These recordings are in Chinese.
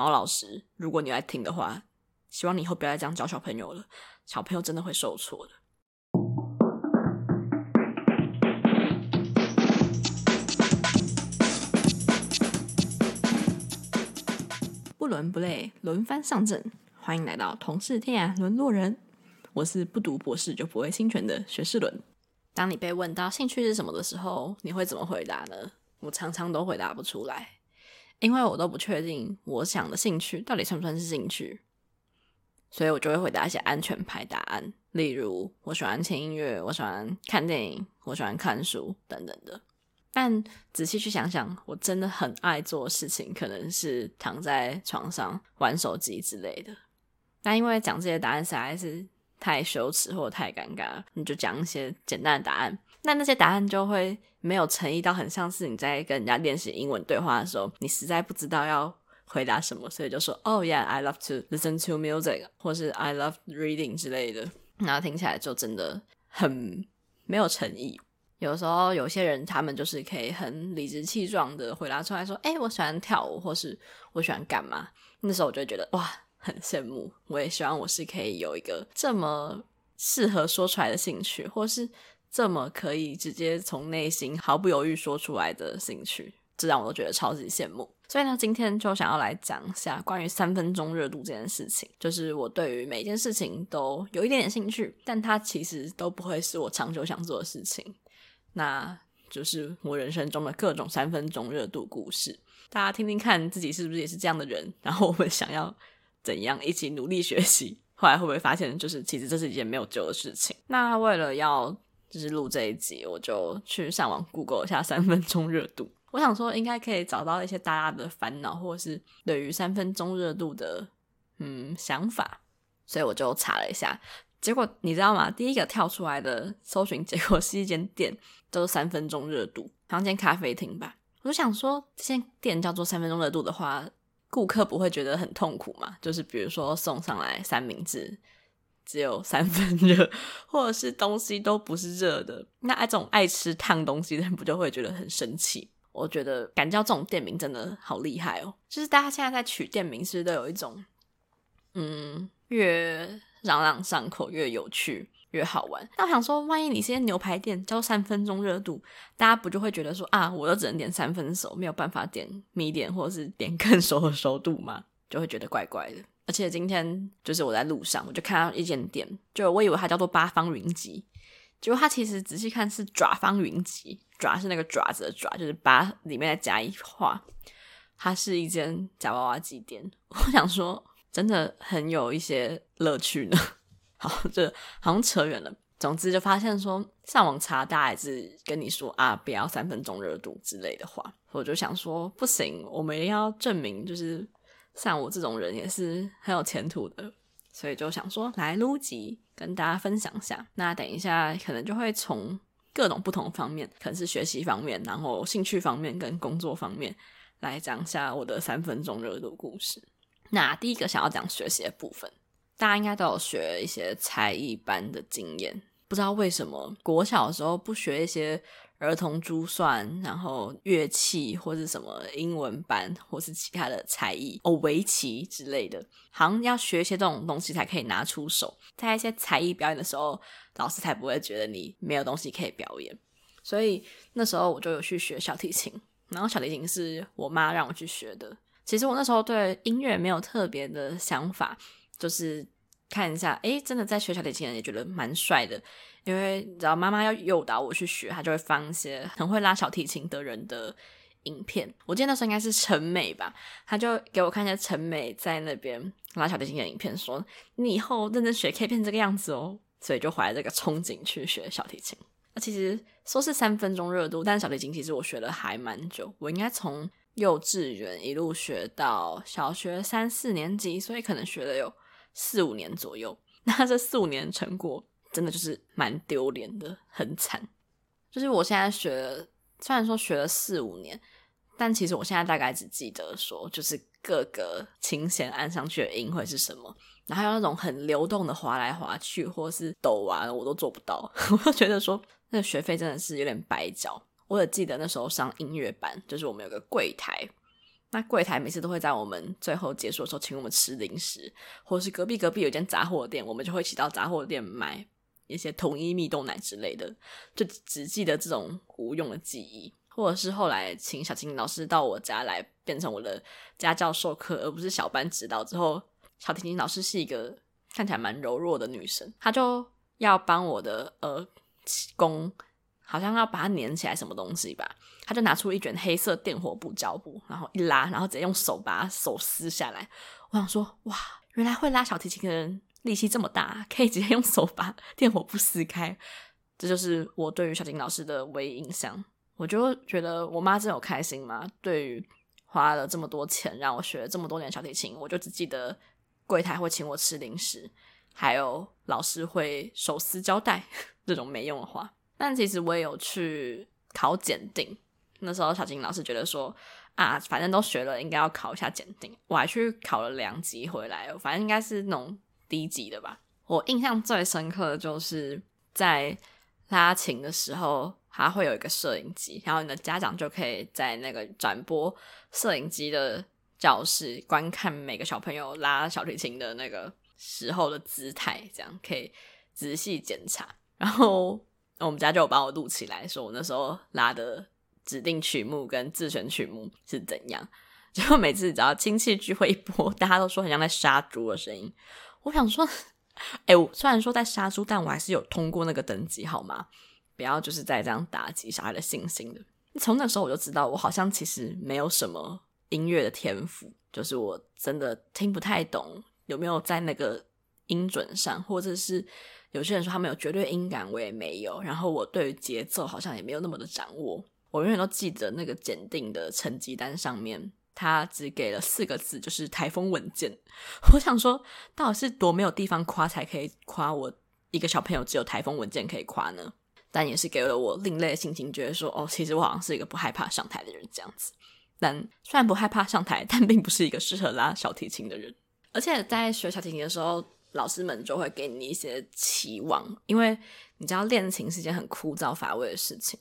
毛老师，如果你来听的话，希望你以后不要再这样教小朋友了，小朋友真的会受挫的。不伦不类，轮番上阵，欢迎来到同是天涯沦落人。我是不读博士就不会侵权的学士伦。当你被问到兴趣是什么的时候，你会怎么回答呢？我常常都回答不出来，因为我都不确定我想的兴趣到底算不算是兴趣，所以我就会回答一些安全牌答案，例如我喜欢听音乐，我喜欢看电影，我喜欢看书等等的。但仔细去想想，我真的很爱做事情，可能是躺在床上玩手机之类的。但因为讲这些答案实在是太羞耻或太尴尬，你就讲一些简单的答案。那那些答案就会没有诚意到，很像是你在跟人家练习英文对话的时候，你实在不知道要回答什么，所以就说，Oh yeah, I love to listen to music，或是 I love reading 之类的。然后听起来就真的很没有诚意。有时候有些人他们就是可以很理直气壮的回答出来说，哎，我喜欢跳舞，或是我喜欢干嘛。那时候我就觉得哇。很羡慕，我也希望我是可以有一个这么适合说出来的兴趣，或是这么可以直接从内心毫不犹豫说出来的兴趣，这让我都觉得超级羡慕。所以呢，今天就想要来讲一下关于三分钟热度这件事情，就是我对于每一件事情都有一点点兴趣，但它其实都不会是我长久想做的事情。那就是我人生中的各种三分钟热度故事，大家听听看自己是不是也是这样的人，然后我们想要。怎样一起努力学习？后来会不会发现，就是其实这是一件没有救的事情？那为了要就是录这一集，我就去上网 Google 一下三分钟热度。我想说，应该可以找到一些大家的烦恼，或者是对于三分钟热度的嗯想法。所以我就查了一下，结果你知道吗？第一个跳出来的搜寻结果是一间店，叫做三分钟热度，好像间咖啡厅吧。我就想说，这间店叫做三分钟热度的话。顾客不会觉得很痛苦吗？就是比如说送上来三明治只有三分热，或者是东西都不是热的，那爱种爱吃烫东西的人不就会觉得很生气？我觉得敢叫这种店名真的好厉害哦！就是大家现在在取店名，是不是都有一种嗯，越朗朗上口越有趣。越好玩。那我想说，万一你是牛排店，叫三分钟热度，大家不就会觉得说啊，我都只能点三分熟，没有办法点米点或者是点更熟的熟度吗，就会觉得怪怪的。而且今天就是我在路上，我就看到一间店，就我以为它叫做八方云集，结果它其实仔细看是爪方云集，爪是那个爪子的爪，就是八里面再加一画，它是一间夹娃娃机店。我想说，真的很有一些乐趣呢。好，这好像扯远了。总之就发现说，上网查大家还是跟你说啊，不要三分钟热度之类的话。我就想说，不行，我们一定要证明，就是像我这种人也是很有前途的。所以就想说，来录集跟大家分享下。那等一下可能就会从各种不同方面，可能是学习方面，然后兴趣方面跟工作方面来讲一下我的三分钟热度故事。那第一个想要讲学习的部分。大家应该都有学一些才艺班的经验，不知道为什么国小的时候不学一些儿童珠算，然后乐器或是什么英文班，或是其他的才艺哦，围棋之类的，好像要学一些这种东西才可以拿出手，在一些才艺表演的时候，老师才不会觉得你没有东西可以表演。所以那时候我就有去学小提琴，然后小提琴是我妈让我去学的。其实我那时候对音乐没有特别的想法。就是看一下，诶，真的在学小提琴的人也觉得蛮帅的，因为你知道妈妈要诱导我去学，她就会放一些很会拉小提琴的人的影片。我记得那时候应该是陈美吧，她就给我看一下陈美在那边拉小提琴的影片，说你以后认真学可以变这个样子哦，所以就怀着这个憧憬去学小提琴。那其实说是三分钟热度，但是小提琴其实我学了还蛮久，我应该从幼稚园一路学到小学三四年级，所以可能学了有。四五年左右，那这四五年成果真的就是蛮丢脸的，很惨。就是我现在学了，虽然说学了四五年，但其实我现在大概只记得说，就是各个琴弦按上去的音会是什么，然后有那种很流动的滑来滑去，或是抖啊，我都做不到。我就觉得说，那个学费真的是有点白交。我也记得那时候上音乐班，就是我们有个柜台。那柜台每次都会在我们最后结束的时候请我们吃零食，或者是隔壁隔壁有间杂货店，我们就会一起到杂货店买一些统一蜜豆奶之类的，就只记得这种无用的记忆。或者是后来请小提琴老师到我家来变成我的家教授课，而不是小班指导之后，小提琴老师是一个看起来蛮柔弱的女生，她就要帮我的呃弓。好像要把它粘起来什么东西吧，他就拿出一卷黑色电火布胶布，然后一拉，然后直接用手把手撕下来。我想说，哇，原来会拉小提琴的人力气这么大，可以直接用手把电火布撕开。这就是我对于小提琴老师的唯一印象。我就觉得我妈真有开心吗？对于花了这么多钱让我学了这么多年小提琴，我就只记得柜台会请我吃零食，还有老师会手撕胶带 这种没用的话。但其实我也有去考检定，那时候小金老师觉得说啊，反正都学了，应该要考一下检定。我还去考了两级回来，反正应该是那种低级的吧。我印象最深刻的就是在拉琴的时候，还会有一个摄影机，然后你的家长就可以在那个转播摄影机的教室观看每个小朋友拉小提琴的那个时候的姿态，这样可以仔细检查，然后。我们家就有帮我录起来，说我那时候拉的指定曲目跟自选曲目是怎样。结果每次只要亲戚聚会一播，大家都说很像在杀猪的声音。我想说，哎，我虽然说在杀猪，但我还是有通过那个等级，好吗？不要就是在这样打击小孩的信心的。从那时候我就知道，我好像其实没有什么音乐的天赋，就是我真的听不太懂有没有在那个音准上，或者是。有些人说他们有绝对音感，我也没有。然后我对于节奏好像也没有那么的掌握。我永远都记得那个检定的成绩单上面，他只给了四个字，就是台风稳健。我想说，到底是多没有地方夸才可以夸我一个小朋友只有台风稳健可以夸呢？但也是给了我另类的心情，觉得说，哦，其实我好像是一个不害怕上台的人这样子。但虽然不害怕上台，但并不是一个适合拉小提琴的人。而且在学小提琴的时候。老师们就会给你一些期望，因为你知道练琴是件很枯燥乏味的事情，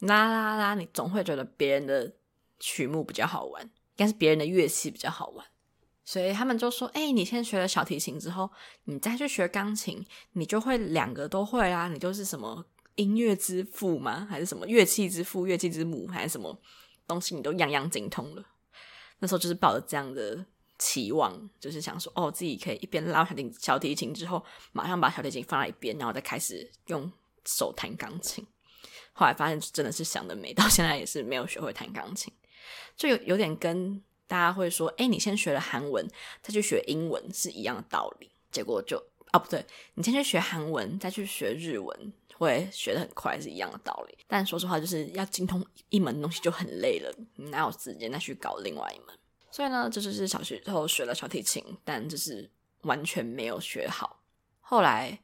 啦啦啦，你总会觉得别人的曲目比较好玩，应该是别人的乐器比较好玩，所以他们就说：“哎、你先学了小提琴之后，你再去学钢琴，你就会两个都会啊，你就是什么音乐之父吗？还是什么乐器之父、乐器之母，还是什么东西，你都样样精通了？”那时候就是抱着这样的。期望就是想说，哦，自己可以一边拉小提小提琴之后，马上把小提琴放在一边，然后再开始用手弹钢琴。后来发现真的是想得美，到现在也是没有学会弹钢琴，就有有点跟大家会说，哎，你先学了韩文再去学英文是一样的道理。结果就哦不对，你先去学韩文再去学日文，会学得很快是一样的道理。但说实话，就是要精通一门东西就很累了，哪有时间再去搞另外一门？所以呢，就是是小学时候学了小提琴，但就是完全没有学好。后来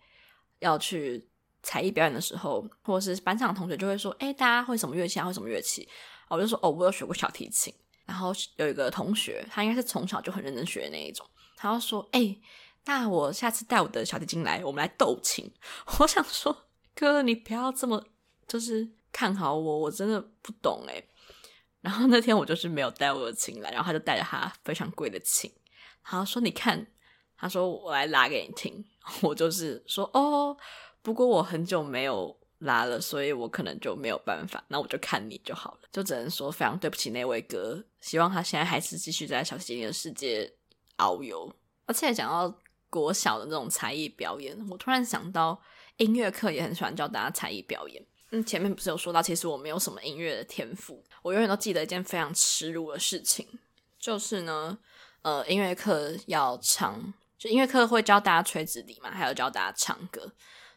要去才艺表演的时候，或者是班上的同学就会说：“哎，大家会什么乐器啊？会什么乐器？”我就说：“哦，我有学过小提琴。”然后有一个同学，他应该是从小就很认真学那一种，他就说：“哎，那我下次带我的小提琴来，我们来斗琴。”我想说：“哥，你不要这么就是看好我，我真的不懂哎。”然后那天我就是没有带我的琴来，然后他就带着他非常贵的琴，然后说：“你看，他说我来拉给你听。”我就是说：“哦，不过我很久没有拉了，所以我可能就没有办法。那我就看你就好了，就只能说非常对不起那位哥，希望他现在还是继续在小提琴的世界遨游。”而且讲到国小的那种才艺表演，我突然想到音乐课也很喜欢教大家才艺表演。嗯，前面不是有说到，其实我没有什么音乐的天赋。我永远都记得一件非常耻辱的事情，就是呢，呃，音乐课要唱，就音乐课会教大家吹直笛嘛，还有教大家唱歌。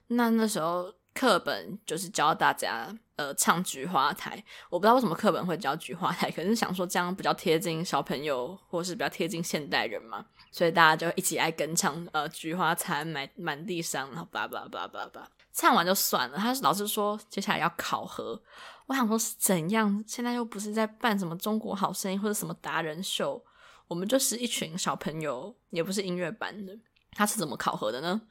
那那时候课本就是教大家呃唱《菊花台》，我不知道为什么课本会教《菊花台》，可是想说这样比较贴近小朋友，或是比较贴近现代人嘛，所以大家就一起爱跟唱呃《菊花残满满地伤》，然后叭叭叭叭叭。唱完就算了，他老师说接下来要考核，我想说是怎样？现在又不是在办什么中国好声音或者什么达人秀，我们就是一群小朋友，也不是音乐班的。他是怎么考核的呢？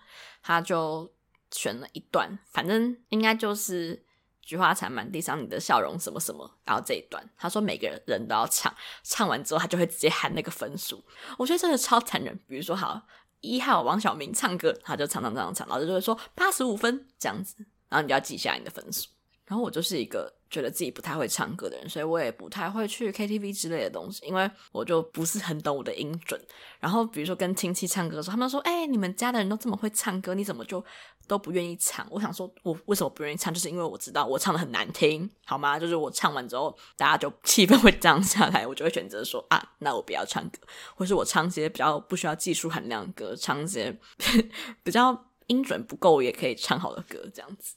他就选了一段，反正应该就是《菊花残满地上，你的笑容什么什么，然后这一段，他说每个人都要唱，唱完之后他就会直接喊那个分数。我觉得真的超残忍。比如说，好一号王小明唱歌，他就唱唱唱唱，老师就会说八十五分这样子，然后你就要记下你的分数。然后我就是一个觉得自己不太会唱歌的人，所以我也不太会去 KTV 之类的东西，因为我就不是很懂我的音准。然后比如说跟亲戚唱歌的时候，他们说：“哎，你们家的人都这么会唱歌，你怎么就都不愿意唱？”我想说，我为什么不愿意唱，就是因为我知道我唱的很难听，好吗？就是我唱完之后，大家就气氛会降下来，我就会选择说：“啊，那我不要唱歌，或是我唱些比较不需要技术含量的歌，唱些 比较音准不够也可以唱好的歌，这样子。”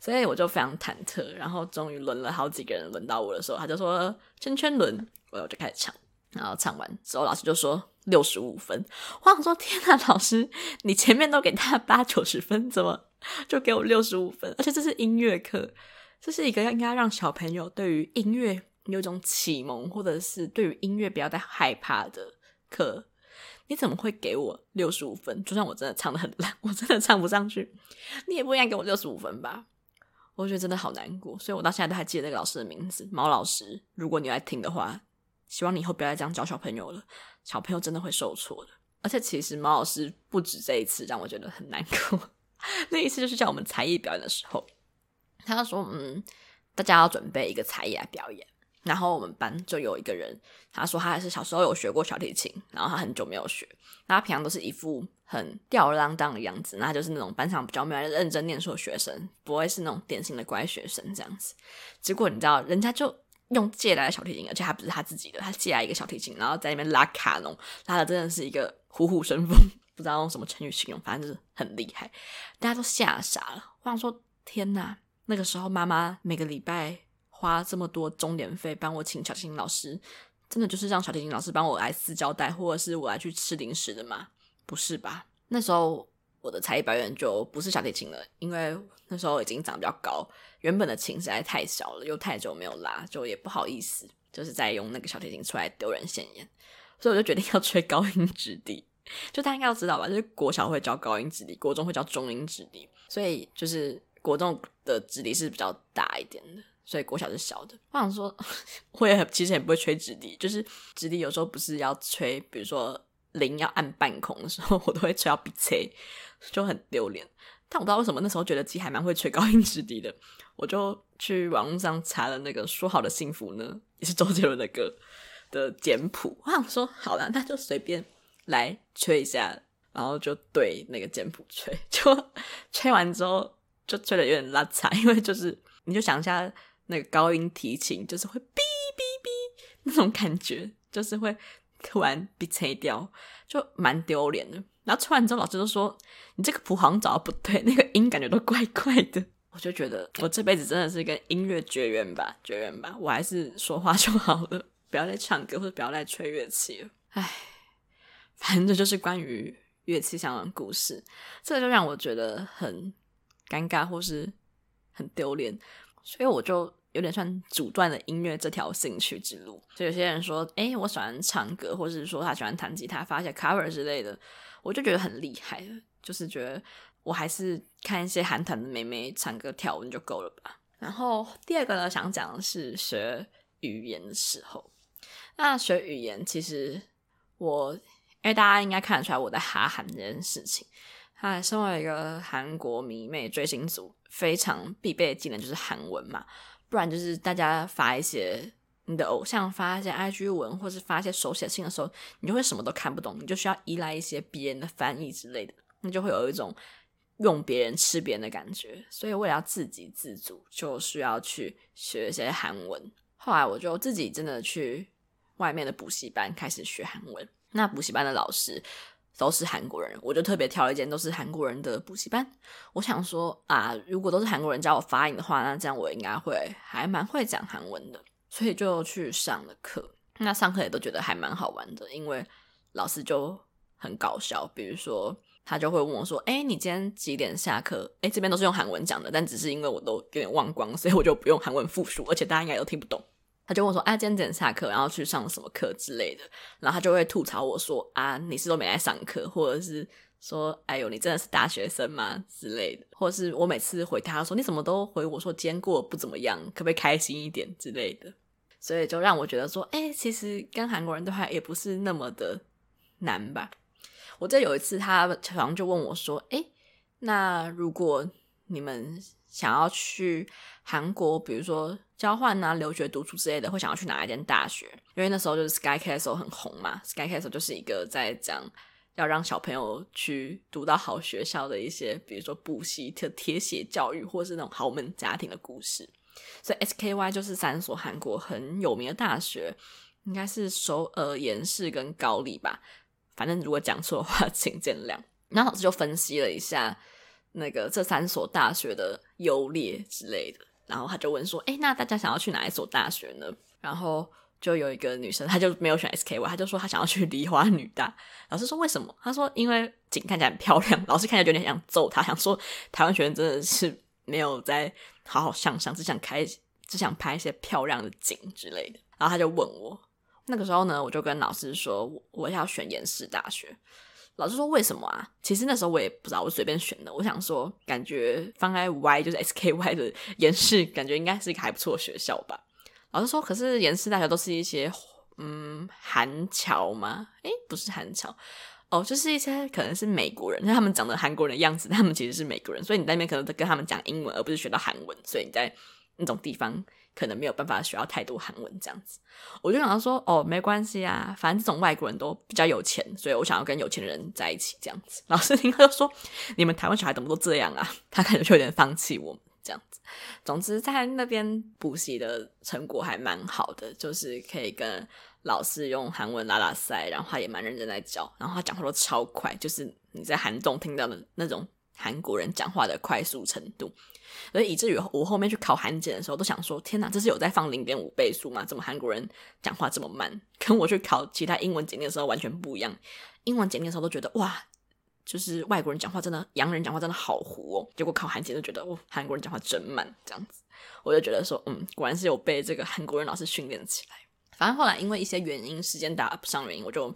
所以我就非常忐忑，然后终于轮了好几个人轮到我的时候，他就说圈圈轮，我就开始唱，然后唱完之后，老师就说六十五分。我想说天哪，老师，你前面都给他八九十分，怎么就给我六十五分？而且这是音乐课，这是一个应该让小朋友对于音乐有一种启蒙，或者是对于音乐不要再害怕的课。你怎么会给我六十五分？就算我真的唱的很烂，我真的唱不上去，你也不应该给我六十五分吧？我觉得真的好难过，所以我到现在都还记得那个老师的名字，毛老师。如果你来听的话，希望你以后不要再这样教小朋友了，小朋友真的会受挫的。而且其实毛老师不止这一次让我觉得很难过，那一次就是叫我们才艺表演的时候，他说：“嗯，大家要准备一个才艺来表演。”然后我们班就有一个人，他说他还是小时候有学过小提琴，然后他很久没有学，那他平常都是一副很吊儿郎当的样子，那就是那种班上比较没有认真念书的学生，不会是那种典型的乖学生这样子。结果你知道，人家就用借来的小提琴，而且还不是他自己的，他借来一个小提琴，然后在那边拉卡农，拉的真的是一个虎虎生风，不知道用什么成语形容，反正就是很厉害，大家都吓傻了。我想说，天哪，那个时候妈妈每个礼拜。花这么多钟点费帮我请小提琴老师，真的就是让小提琴老师帮我来撕胶带，或者是我来去吃零食的吗？不是吧？那时候我的才艺表演就不是小提琴了，因为那时候已经长得比较高，原本的琴实在太小了，又太久没有拉，就也不好意思，就是再用那个小提琴出来丢人现眼，所以我就决定要吹高音直笛。就大家应该要知道吧？就是国小会教高音直笛，国中会教中音直笛，所以就是国中的直笛是比较大一点的。所以国小是小的，我想说，我也其实也不会吹直笛，就是直笛有时候不是要吹，比如说零要按半空的时候，我都会吹到鼻塞，就很丢脸。但我不知道为什么那时候觉得自己还蛮会吹高音直笛的，我就去网络上查了那个《说好的幸福》呢，也是周杰伦的歌的简谱。我想说，好了，那就随便来吹一下，然后就对那个简谱吹，就 吹完之后就吹的有点拉惨，因为就是你就想一下。那个高音提琴就是会哔哔哔那种感觉，就是会突然被吹掉，就蛮丢脸的。然后吹完之后，老师都说：“你这个谱好像找的不对，那个音感觉都怪怪的。”我就觉得我这辈子真的是跟音乐绝缘吧，绝缘吧。我还是说话就好了，不要再唱歌或者不要再吹乐器了。唉，反正就是关于乐器相关故事，这就让我觉得很尴尬或是很丢脸。所以我就有点算阻断了音乐这条兴趣之路。就有些人说，诶，我喜欢唱歌，或者是说他喜欢弹吉他，发一些 cover 之类的，我就觉得很厉害。就是觉得我还是看一些韩团的妹妹唱歌跳舞就够了吧。然后第二个呢，想讲的是学语言的时候。那学语言其实我，因为大家应该看得出来我在哈韩这件事情。他身为一个韩国迷妹追星族。非常必备的技能就是韩文嘛，不然就是大家发一些你的偶像发一些 IG 文，或是发一些手写信的时候，你就会什么都看不懂，你就需要依赖一些别人的翻译之类的，你就会有一种用别人吃别人的感觉。所以为了要自给自足，就需要去学一些韩文。后来我就自己真的去外面的补习班开始学韩文。那补习班的老师。都是韩国人，我就特别挑了一间都是韩国人的补习班。我想说啊，如果都是韩国人教我发音的话，那这样我应该会还蛮会讲韩文的，所以就去上了课。那上课也都觉得还蛮好玩的，因为老师就很搞笑，比如说他就会问我说：“哎，你今天几点下课？”哎，这边都是用韩文讲的，但只是因为我都有点忘光，所以我就不用韩文复述，而且大家应该都听不懂。他就问说：“啊，今天几点下课？然后去上什么课之类的？”然后他就会吐槽我说：“啊，你是都没来上课，或者是说：“哎呦，你真的是大学生吗？”之类的，或者是我每次回他说：“你怎么都回我说今天过得不怎么样，可不可以开心一点之类的？”所以就让我觉得说：“哎，其实跟韩国人对话也不是那么的难吧？”我记得有一次他好像就问我说：“哎，那如果你们想要去韩国，比如说交换啊、留学、读书之类的，会想要去哪一间大学？因为那时候就是 Sky Castle 很红嘛，Sky Castle 就是一个在讲。”要让小朋友去读到好学校的一些，比如说补习、特铁血教育，或是那种豪门家庭的故事。所以 SKY 就是三所韩国很有名的大学，应该是首尔、延世跟高丽吧。反正如果讲错的话，请见谅。然后老师就分析了一下那个这三所大学的优劣之类的，然后他就问说：“哎，那大家想要去哪一所大学呢？”然后。就有一个女生，她就没有选 SKY，她就说她想要去梨花女大。老师说为什么？她说因为景看起来很漂亮。老师看起来有点想揍她，想说台湾学生真的是没有在好好上上，只想开只想拍一些漂亮的景之类的。然后他就问我，那个时候呢，我就跟老师说我要选延世大学。老师说为什么啊？其实那时候我也不知道，我随便选的。我想说，感觉放在 Y 就是 SKY 的延世，感觉应该是一个还不错的学校吧。老师说：“可是延世大学都是一些嗯韩侨吗？诶，不是韩侨哦，就是一些可能是美国人，那他们长得韩国人的样子，他们其实是美国人，所以你在那边可能在跟他们讲英文，而不是学到韩文，所以你在那种地方可能没有办法学到太多韩文这样子。我就想到说，哦，没关系啊，反正这种外国人都比较有钱，所以我想要跟有钱人在一起这样子。老师听他就说，你们台湾小孩怎么都这样啊？他感觉就有点放弃我。”这样子，总之在那边补习的成果还蛮好的，就是可以跟老师用韩文拉拉塞，然后他也蛮认真在教，然后他讲话都超快，就是你在韩中听到的那种韩国人讲话的快速程度，所以以至于我后面去考韩检的时候，都想说：天哪，这是有在放零点五倍速吗？怎么韩国人讲话这么慢？跟我去考其他英文检定的时候完全不一样。英文检定的时候都觉得哇。就是外国人讲话真的，洋人讲话真的好糊哦。结果考韩检就觉得，哦，韩国人讲话真慢，这样子，我就觉得说，嗯，果然是有被这个韩国人老师训练起来。反正后来因为一些原因，时间打不上原因，我就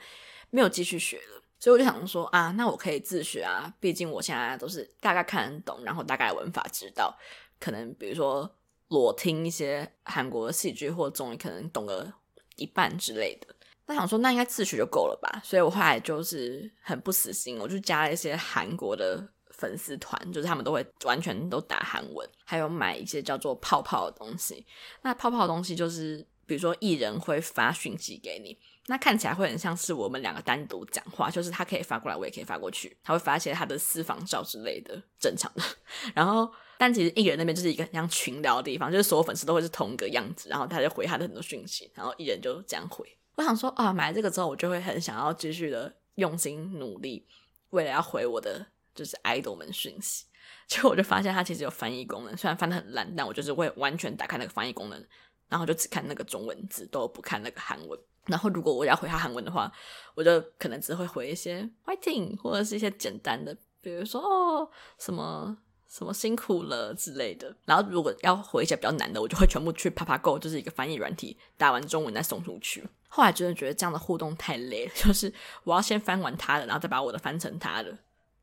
没有继续学了。所以我就想说，啊，那我可以自学啊，毕竟我现在都是大概看得懂，然后大概文法知道，可能比如说裸听一些韩国的戏剧或综艺，可能懂个一半之类的。那想说，那应该自学就够了吧？所以我后来就是很不死心，我就加了一些韩国的粉丝团，就是他们都会完全都打韩文，还有买一些叫做泡泡的东西。那泡泡的东西就是，比如说艺人会发讯息给你，那看起来会很像是我们两个单独讲话，就是他可以发过来，我也可以发过去，他会发一些他的私房照之类的，正常的。然后，但其实艺人那边就是一个像群聊的地方，就是所有粉丝都会是同一个样子，然后他就回他的很多讯息，然后艺人就这样回。我想说啊，买了这个之后，我就会很想要继续的用心努力，为了要回我的就是 idol 们讯息。结果我就发现它其实有翻译功能，虽然翻得很烂，但我就是会完全打开那个翻译功能，然后就只看那个中文字，都不看那个韩文。然后如果我要回他韩文的话，我就可能只会回一些 fighting 或者是一些简单的，比如说哦什么。什么辛苦了之类的，然后如果要回一些比较难的，我就会全部去 Papago，就是一个翻译软体，打完中文再送出去。后来真的觉得这样的互动太累了，就是我要先翻完他的，然后再把我的翻成他的，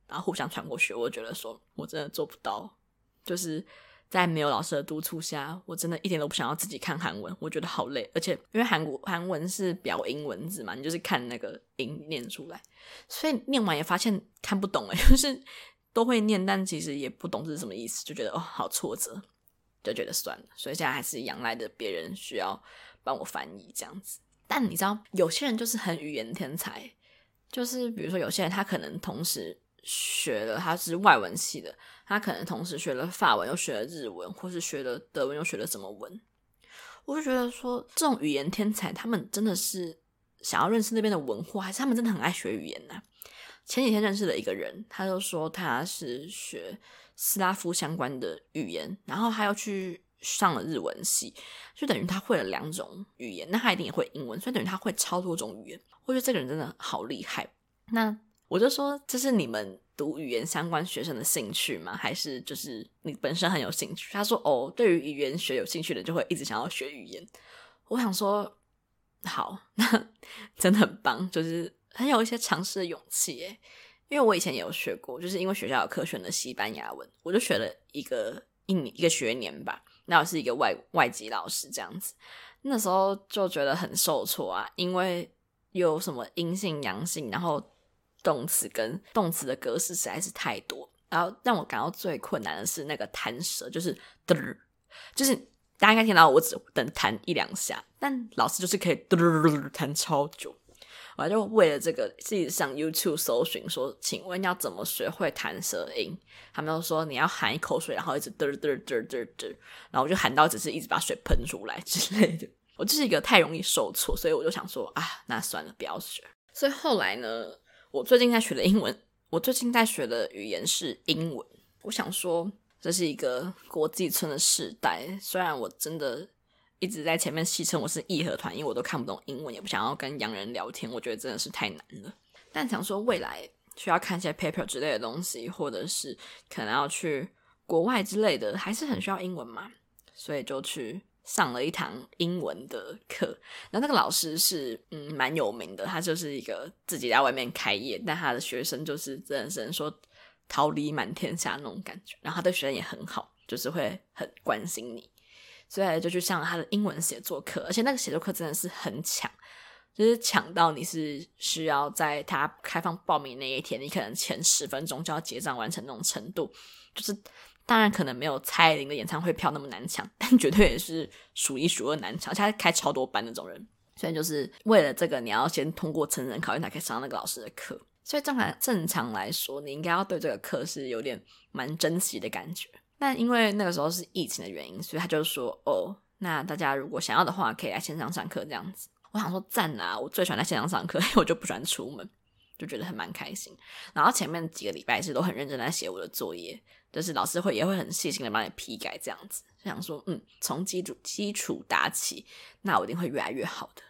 然后互相传过去。我觉得说我真的做不到，就是在没有老师的督促下，我真的一点都不想要自己看韩文，我觉得好累。而且因为韩国韩文是表音文字嘛，你就是看那个音念出来，所以念完也发现看不懂诶，就是。都会念，但其实也不懂这是什么意思，就觉得哦，好挫折，就觉得算了。所以现在还是仰赖着别人需要帮我翻译这样子。但你知道，有些人就是很语言天才，就是比如说有些人他可能同时学了，他是外文系的，他可能同时学了法文，又学了日文，或是学了德文，又学了什么文。我就觉得说，这种语言天才，他们真的是想要认识那边的文化，还是他们真的很爱学语言呢？前几天认识了一个人，他就说他是学斯拉夫相关的语言，然后他又去上了日文系，就等于他会了两种语言。那他一定也会英文，所以等于他会超多种语言。我觉得这个人真的好厉害。那我就说，这是你们读语言相关学生的兴趣吗？还是就是你本身很有兴趣？他说哦，对于语言学有兴趣的，就会一直想要学语言。我想说，好，那真的很棒，就是。很有一些尝试的勇气诶，因为我以前也有学过，就是因为学校有课选的西班牙文，我就学了一个一年一个学年吧。那我是一个外外籍老师这样子，那时候就觉得很受挫啊，因为有什么阴性、阳性，然后动词跟动词的格式实在是太多，然后让我感到最困难的是那个弹舌，就是嘚，就是大家应该听到我只等弹一两下，但老师就是可以嘚弹超久。我就为了这个自己上 YouTube 搜寻说，请问要怎么学会弹舌音？他们都说你要含一口水，然后一直嘚嘚嘚嘚嘚，然后我就喊到只是一直把水喷出来之类的。我就是一个太容易受挫，所以我就想说啊，那算了，不要学。所以后来呢，我最近在学的英文，我最近在学的语言是英文。我想说，这是一个国际村的时代，虽然我真的。一直在前面戏称我是义和团，因为我都看不懂英文，也不想要跟洋人聊天，我觉得真的是太难了。但想说未来需要看一些 paper 之类的东西，或者是可能要去国外之类的，还是很需要英文嘛，所以就去上了一堂英文的课。然后那个老师是嗯蛮有名的，他就是一个自己在外面开业，但他的学生就是真的是说桃李满天下那种感觉。然后他的学生也很好，就是会很关心你。所以就去上了他的英文写作课，而且那个写作课真的是很抢，就是抢到你是需要在他开放报名那一天，你可能前十分钟就要结账完成那种程度。就是当然可能没有蔡依林的演唱会票那么难抢，但绝对也是数一数二难抢。而且他开超多班那种人，所以就是为了这个，你要先通过成人考验才可以上那个老师的课。所以正常正常来说，你应该要对这个课是有点蛮珍惜的感觉。但因为那个时候是疫情的原因，所以他就说：“哦，那大家如果想要的话，可以来线上上课这样子。”我想说赞啊！我最喜欢在线上上课，因为我就不喜欢出门，就觉得很蛮开心。然后前面几个礼拜是都很认真在写我的作业，就是老师会也会很细心的帮你批改这样子。想说，嗯，从基础基础打起，那我一定会越来越好的。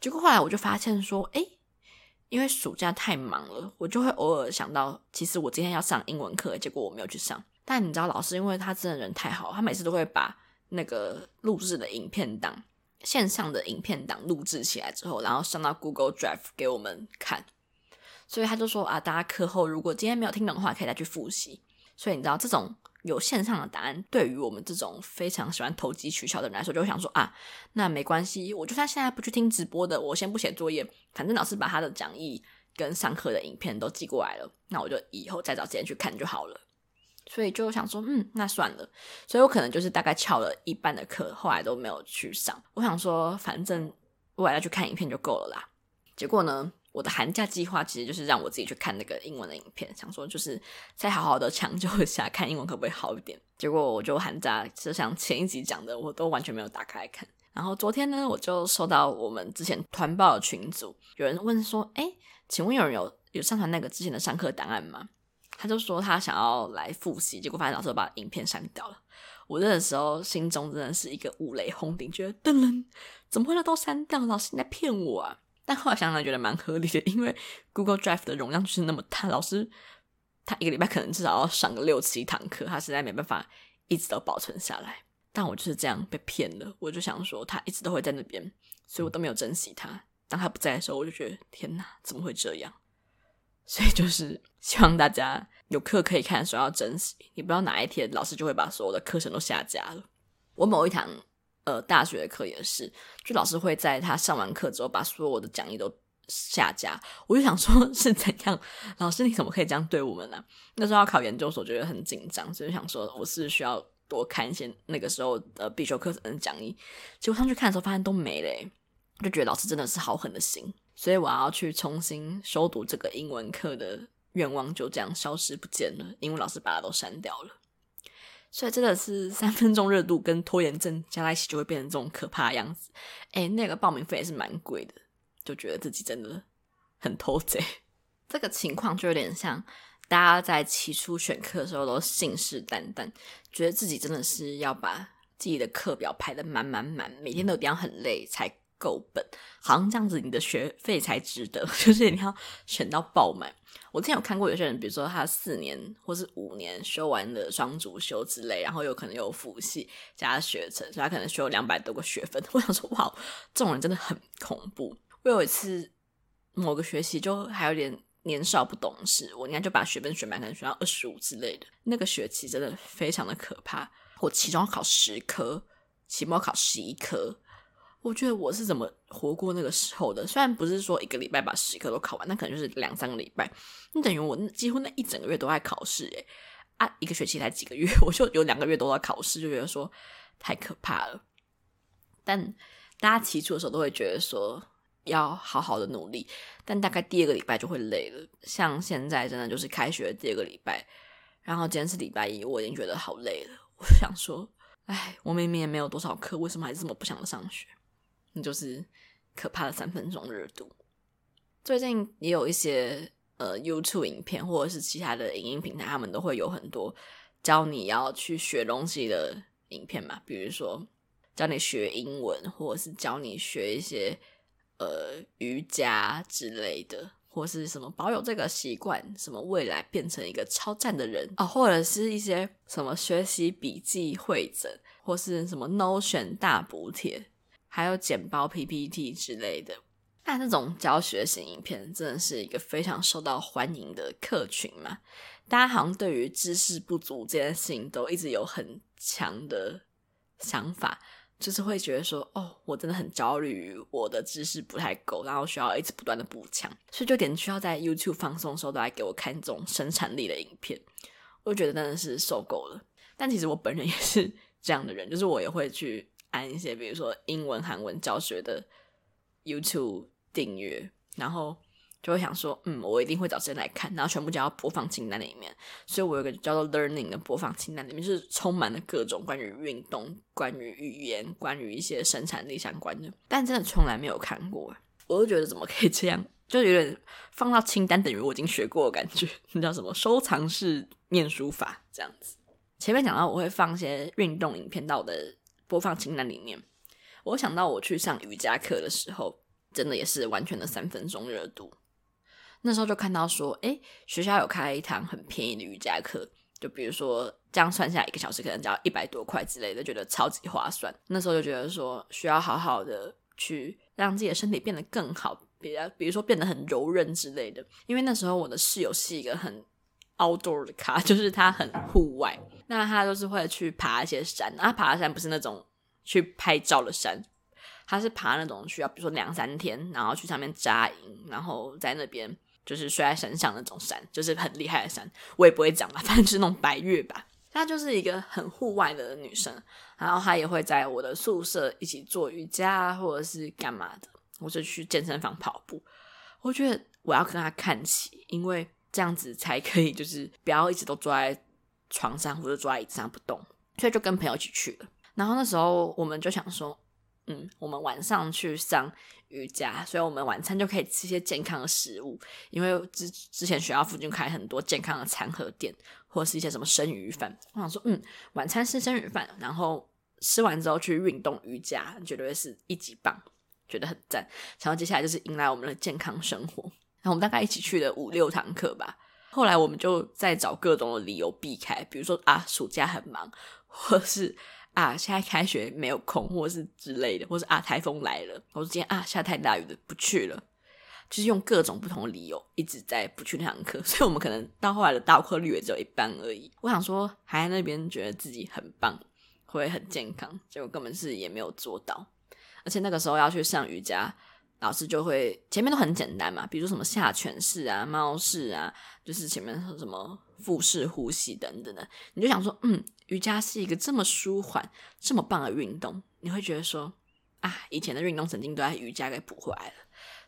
结果后来我就发现说，诶，因为暑假太忙了，我就会偶尔想到，其实我今天要上英文课，结果我没有去上。但你知道，老师因为他真的人太好，他每次都会把那个录制的影片档、线上的影片档录制起来之后，然后上到 Google Drive 给我们看。所以他就说啊，大家课后如果今天没有听懂的话，可以再去复习。所以你知道，这种有线上的答案，对于我们这种非常喜欢投机取巧的人来说，就想说啊，那没关系，我就算现在不去听直播的，我先不写作业，反正老师把他的讲义跟上课的影片都寄过来了，那我就以后再找时间去看就好了。所以就想说，嗯，那算了。所以我可能就是大概翘了一半的课，后来都没有去上。我想说，反正我要去看影片就够了啦。结果呢，我的寒假计划其实就是让我自己去看那个英文的影片，想说就是再好好的抢救一下，看英文可不可以好一点。结果我就寒假就像前一集讲的，我都完全没有打开来看。然后昨天呢，我就收到我们之前团报的群组有人问说，哎，请问有人有有上传那个之前的上课档案吗？他就说他想要来复习，结果发现老师把影片删掉了。我那个时候心中真的是一个五雷轰顶，觉得噔噔，怎么会都删掉？老师你在骗我啊！但后来想想觉得蛮合理的，因为 Google Drive 的容量就是那么大，老师他一个礼拜可能至少要上个六七堂课，他实在没办法一直都保存下来。但我就是这样被骗了，我就想说他一直都会在那边，所以我都没有珍惜他。当他不在的时候，我就觉得天哪，怎么会这样？所以就是希望大家有课可以看的时候要珍惜，你不知道哪一天老师就会把所有的课程都下架了。我某一堂呃大学的课也是，就老师会在他上完课之后把所有的讲义都下架。我就想说，是怎样？老师你怎么可以这样对我们呢？那时候要考研究所，觉得很紧张，所以想说我是需要多看一些那个时候的必修课程的讲义。结果上去看的时候，发现都没嘞，就觉得老师真的是好狠的心。所以我要去重新修读这个英文课的愿望就这样消失不见了，英文老师把它都删掉了。所以真的是三分钟热度跟拖延症加在一起就会变成这种可怕的样子。诶，那个报名费也是蛮贵的，就觉得自己真的很偷贼。这个情况就有点像大家在起初选课的时候都信誓旦旦，觉得自己真的是要把自己的课表排得满满满，每天都一定要很累才够本，好像这样子你的学费才值得，就是你要选到爆满。我之前有看过有些人，比如说他四年或是五年修完了双主修之类，然后有可能有辅系加学程，所以他可能修两百多个学分。我想说，哇，这种人真的很恐怖。我有一次某个学期就还有点年少不懂事，我应该就把学分学满，可能学到二十五之类的。那个学期真的非常的可怕，我期中考十科，期末考十一科。我觉得我是怎么活过那个时候的？虽然不是说一个礼拜把十科都考完，那可能就是两三个礼拜。那等于我几乎那一整个月都在考试，诶啊，一个学期才几个月，我就有两个月都在考试，就觉得说太可怕了。但大家起初的时候都会觉得说要好好的努力，但大概第二个礼拜就会累了。像现在真的就是开学第二个礼拜，然后今天是礼拜一，我已经觉得好累了。我想说，哎，我明明也没有多少课，为什么还是这么不想上学？就是可怕的三分钟热度。最近也有一些呃 YouTube 影片或者是其他的影音平台，他们都会有很多教你要去学东西的影片嘛，比如说。教你学英文，或者是教你学一些呃瑜伽之类的，或是什么保有这个习惯，什么未来变成一个超赞的人啊、或者是一些什么学习笔记汇整，或是什么 Notion 大补帖，还有简报 PPT 之类的。那这种教学型影片真的是一个非常受到欢迎的客群嘛？大家好像对于知识不足这件事情都一直有很强的想法。就是会觉得说，哦，我真的很焦虑，我的知识不太够，然后需要一直不断的补强，所以就点需要在 YouTube 放松的时候都来给我看这种生产力的影片，我就觉得真的是受够了。但其实我本人也是这样的人，就是我也会去按一些，比如说英文、韩文教学的 YouTube 订阅，然后。就会想说，嗯，我一定会找时间来看，然后全部加到播放清单里面。所以我有个叫做 Learning 的播放清单，里面是充满了各种关于运动、关于语言、关于一些生产力相关的，但真的从来没有看过。我就觉得怎么可以这样，就有点放到清单等于我已经学过的感觉。那叫什么收藏式念书法这样子。前面讲到我会放一些运动影片到的播放清单里面，我想到我去上瑜伽课的时候，真的也是完全的三分钟热度。那时候就看到说，诶，学校有开一堂很便宜的瑜伽课，就比如说这样算下来一个小时可能只要一百多块之类的，觉得超级划算。那时候就觉得说，需要好好的去让自己的身体变得更好，比较比如说变得很柔韧之类的。因为那时候我的室友是一个很 outdoor 的咖，就是他很户外，那他就是会去爬一些山，他爬的山不是那种去拍照的山。他是爬那种需要，比如说两三天，然后去上面扎营，然后在那边就是睡在山上那种山，就是很厉害的山。我也不会讲吧，反正就是那种白月吧。她就是一个很户外的女生，然后她也会在我的宿舍一起做瑜伽或者是干嘛的，或者去健身房跑步。我觉得我要跟她看齐，因为这样子才可以，就是不要一直都坐在床上或者坐在椅子上不动。所以就跟朋友一起去了。然后那时候我们就想说。嗯，我们晚上去上瑜伽，所以我们晚餐就可以吃一些健康的食物。因为之之前学校附近开很多健康的餐盒店，或者是一些什么生鱼饭。我想说，嗯，晚餐吃生鱼饭，然后吃完之后去运动瑜伽，绝对是一级棒，觉得很赞。然后接下来就是迎来我们的健康生活。然后我们大概一起去了五六堂课吧。后来我们就在找各种的理由避开，比如说啊，暑假很忙，或是。啊，现在开学没有空，或是之类的，或是啊，台风来了，或者今天啊下太大雨了，不去了，就是用各种不同的理由一直在不去那堂课，所以我们可能到后来的到课率也只有一半而已。我想说还在那边觉得自己很棒，会很健康，结果根本是也没有做到，而且那个时候要去上瑜伽。老师就会前面都很简单嘛，比如说什么下犬式啊、猫式啊，就是前面说什么腹式呼吸等等的，你就想说，嗯，瑜伽是一个这么舒缓、这么棒的运动，你会觉得说，啊，以前的运动神经都在瑜伽给补回来了。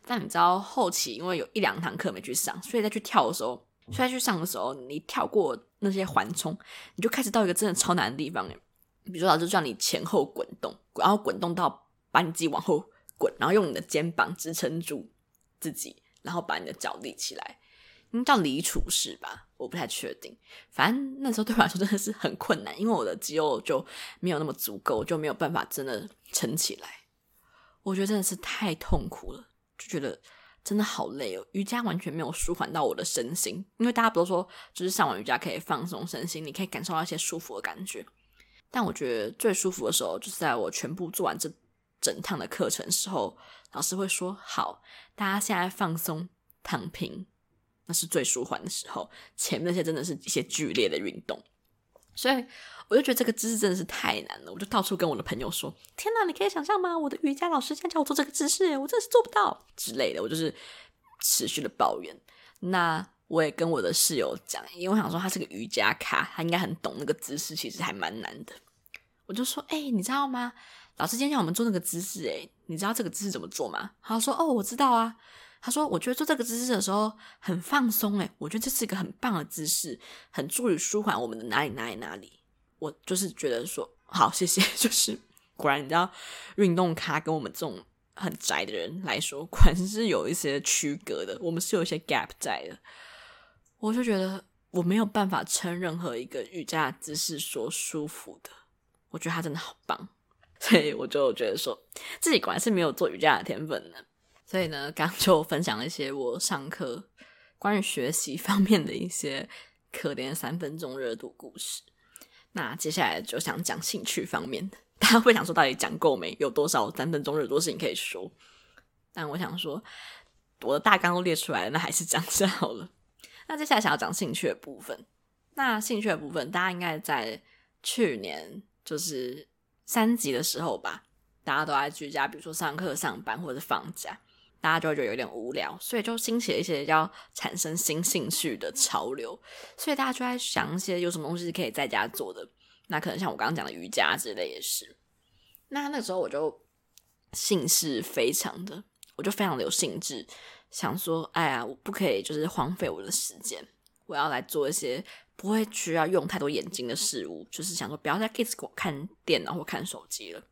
但你知道后期因为有一两堂课没去上，所以再去跳的时候，所以再去上的时候，你跳过那些缓冲，你就开始到一个真的超难的地方，比如说老师叫你前后滚动，然后滚动到把你自己往后。滚，然后用你的肩膀支撑住自己，然后把你的脚立起来，应该叫离杵式吧？我不太确定。反正那时候对我来说真的是很困难，因为我的肌肉就没有那么足够，就没有办法真的撑起来。我觉得真的是太痛苦了，就觉得真的好累哦。瑜伽完全没有舒缓到我的身心，因为大家不都说，就是上完瑜伽可以放松身心，你可以感受到一些舒服的感觉。但我觉得最舒服的时候，就是在我全部做完这。整趟的课程时候，老师会说：“好，大家现在放松，躺平，那是最舒缓的时候。前面那些真的是一些剧烈的运动，所以我就觉得这个姿势真的是太难了。我就到处跟我的朋友说：“天哪，你可以想象吗？我的瑜伽老师现在叫我做这个姿势，我真的是做不到之类的。”我就是持续的抱怨。那我也跟我的室友讲，因为我想说他是个瑜伽咖，他应该很懂那个姿势，其实还蛮难的。我就说：“哎、你知道吗？老师今天叫我们做那个姿势，哎，你知道这个姿势怎么做吗？”他说：“哦，我知道啊。”他说：“我觉得做这个姿势的时候很放松，哎，我觉得这是一个很棒的姿势，很助于舒缓我们的哪里哪里哪里。”我就是觉得说：“好，谢谢。”就是果然，你知道，运动咖跟我们这种很宅的人来说，果然是有一些区隔的，我们是有一些 gap 在的。我就觉得我没有办法称任何一个瑜伽姿势说舒服的。我觉得他真的好棒，所以我就觉得说自己果然是没有做瑜伽的天分呢。所以呢，刚就分享了一些我上课关于学习方面的一些可怜三分钟热度故事。那接下来就想讲兴趣方面的，大家会想说到底讲够没？有多少三分钟热度事情可以说？但我想说，我的大纲都列出来了，那还是讲下好了。那接下来想要讲兴趣的部分，那兴趣的部分，大家应该在去年。就是三级的时候吧，大家都在居家，比如说上课、上班或者放假，大家就会觉得有点无聊，所以就兴起了一些要产生新兴趣的潮流，所以大家就在想一些有什么东西是可以在家做的。那可能像我刚刚讲的瑜伽之类也是。那那时候我就兴致非常的，我就非常的有兴致，想说，哎呀，我不可以就是荒废我的时间，我要来做一些。不会需要用太多眼睛的事物，就是想说不要再一直给我看电脑或看手机了。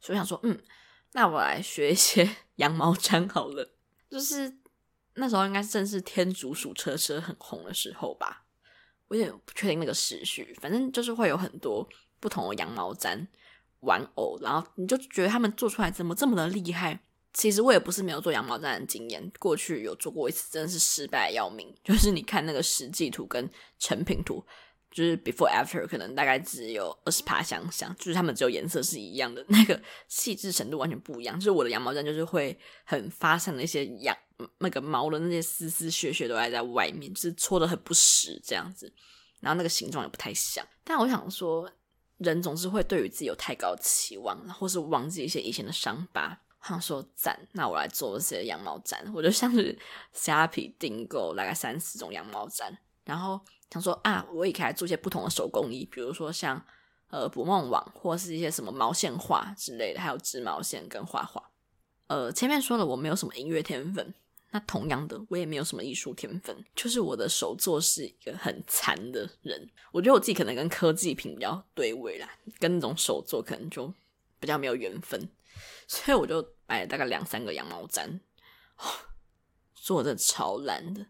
所以想说，嗯，那我来学一些 羊毛毡好了。就是那时候应该正是天竺鼠车车很红的时候吧，我有点不确定那个时序。反正就是会有很多不同的羊毛毡玩偶，然后你就觉得他们做出来怎么这么的厉害。其实我也不是没有做羊毛毡的经验，过去有做过一次，真的是失败要命。就是你看那个实际图跟成品图，就是 before after 可能大概只有二十趴相像，就是它们只有颜色是一样的，那个细致程度完全不一样。就是我的羊毛毡就是会很发散的一些羊那个毛的那些丝丝屑屑都还在外面，就是搓得很不实这样子，然后那个形状也不太像。但我想说，人总是会对于自己有太高期望，或是忘记一些以前的伤疤。他说赞，那我来做这些羊毛毡。我就像是虾皮订购大概三四种羊毛毡，然后想说啊，我也可以做一些不同的手工艺，比如说像呃捕梦网，或是一些什么毛线画之类的，还有织毛线跟画画。呃，前面说了我没有什么音乐天分，那同样的我也没有什么艺术天分，就是我的手作是一个很残的人。我觉得我自己可能跟科技品比较对位啦，跟那种手作可能就比较没有缘分。所以我就买了大概两三个羊毛毡，做的超烂的，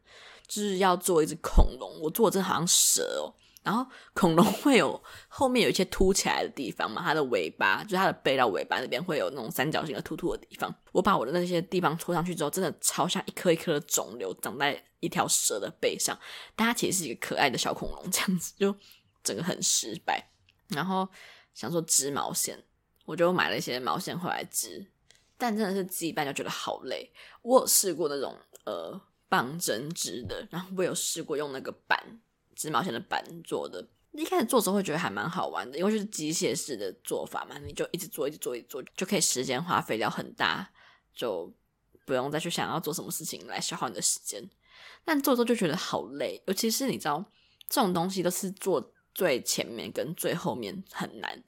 就是要做一只恐龙，我做的真的好像蛇哦。然后恐龙会有后面有一些凸起来的地方嘛，它的尾巴就它的背到尾巴那边会有那种三角形的突突的地方。我把我的那些地方戳上去之后，真的超像一颗一颗的肿瘤长在一条蛇的背上。但它其实是一个可爱的小恐龙，这样子就整个很失败。然后想说织毛线。我就买了一些毛线回来织，但真的是织一半就觉得好累。我有试过那种呃棒针织的，然后我有试过用那个板织毛线的板做的。一开始做时候会觉得还蛮好玩的，因为就是机械式的做法嘛，你就一直做，一直做，一直做，就可以时间花费掉很大，就不用再去想要做什么事情来消耗你的时间。但做做就觉得好累，尤其是你知道这种东西都是做最前面跟最后面很难。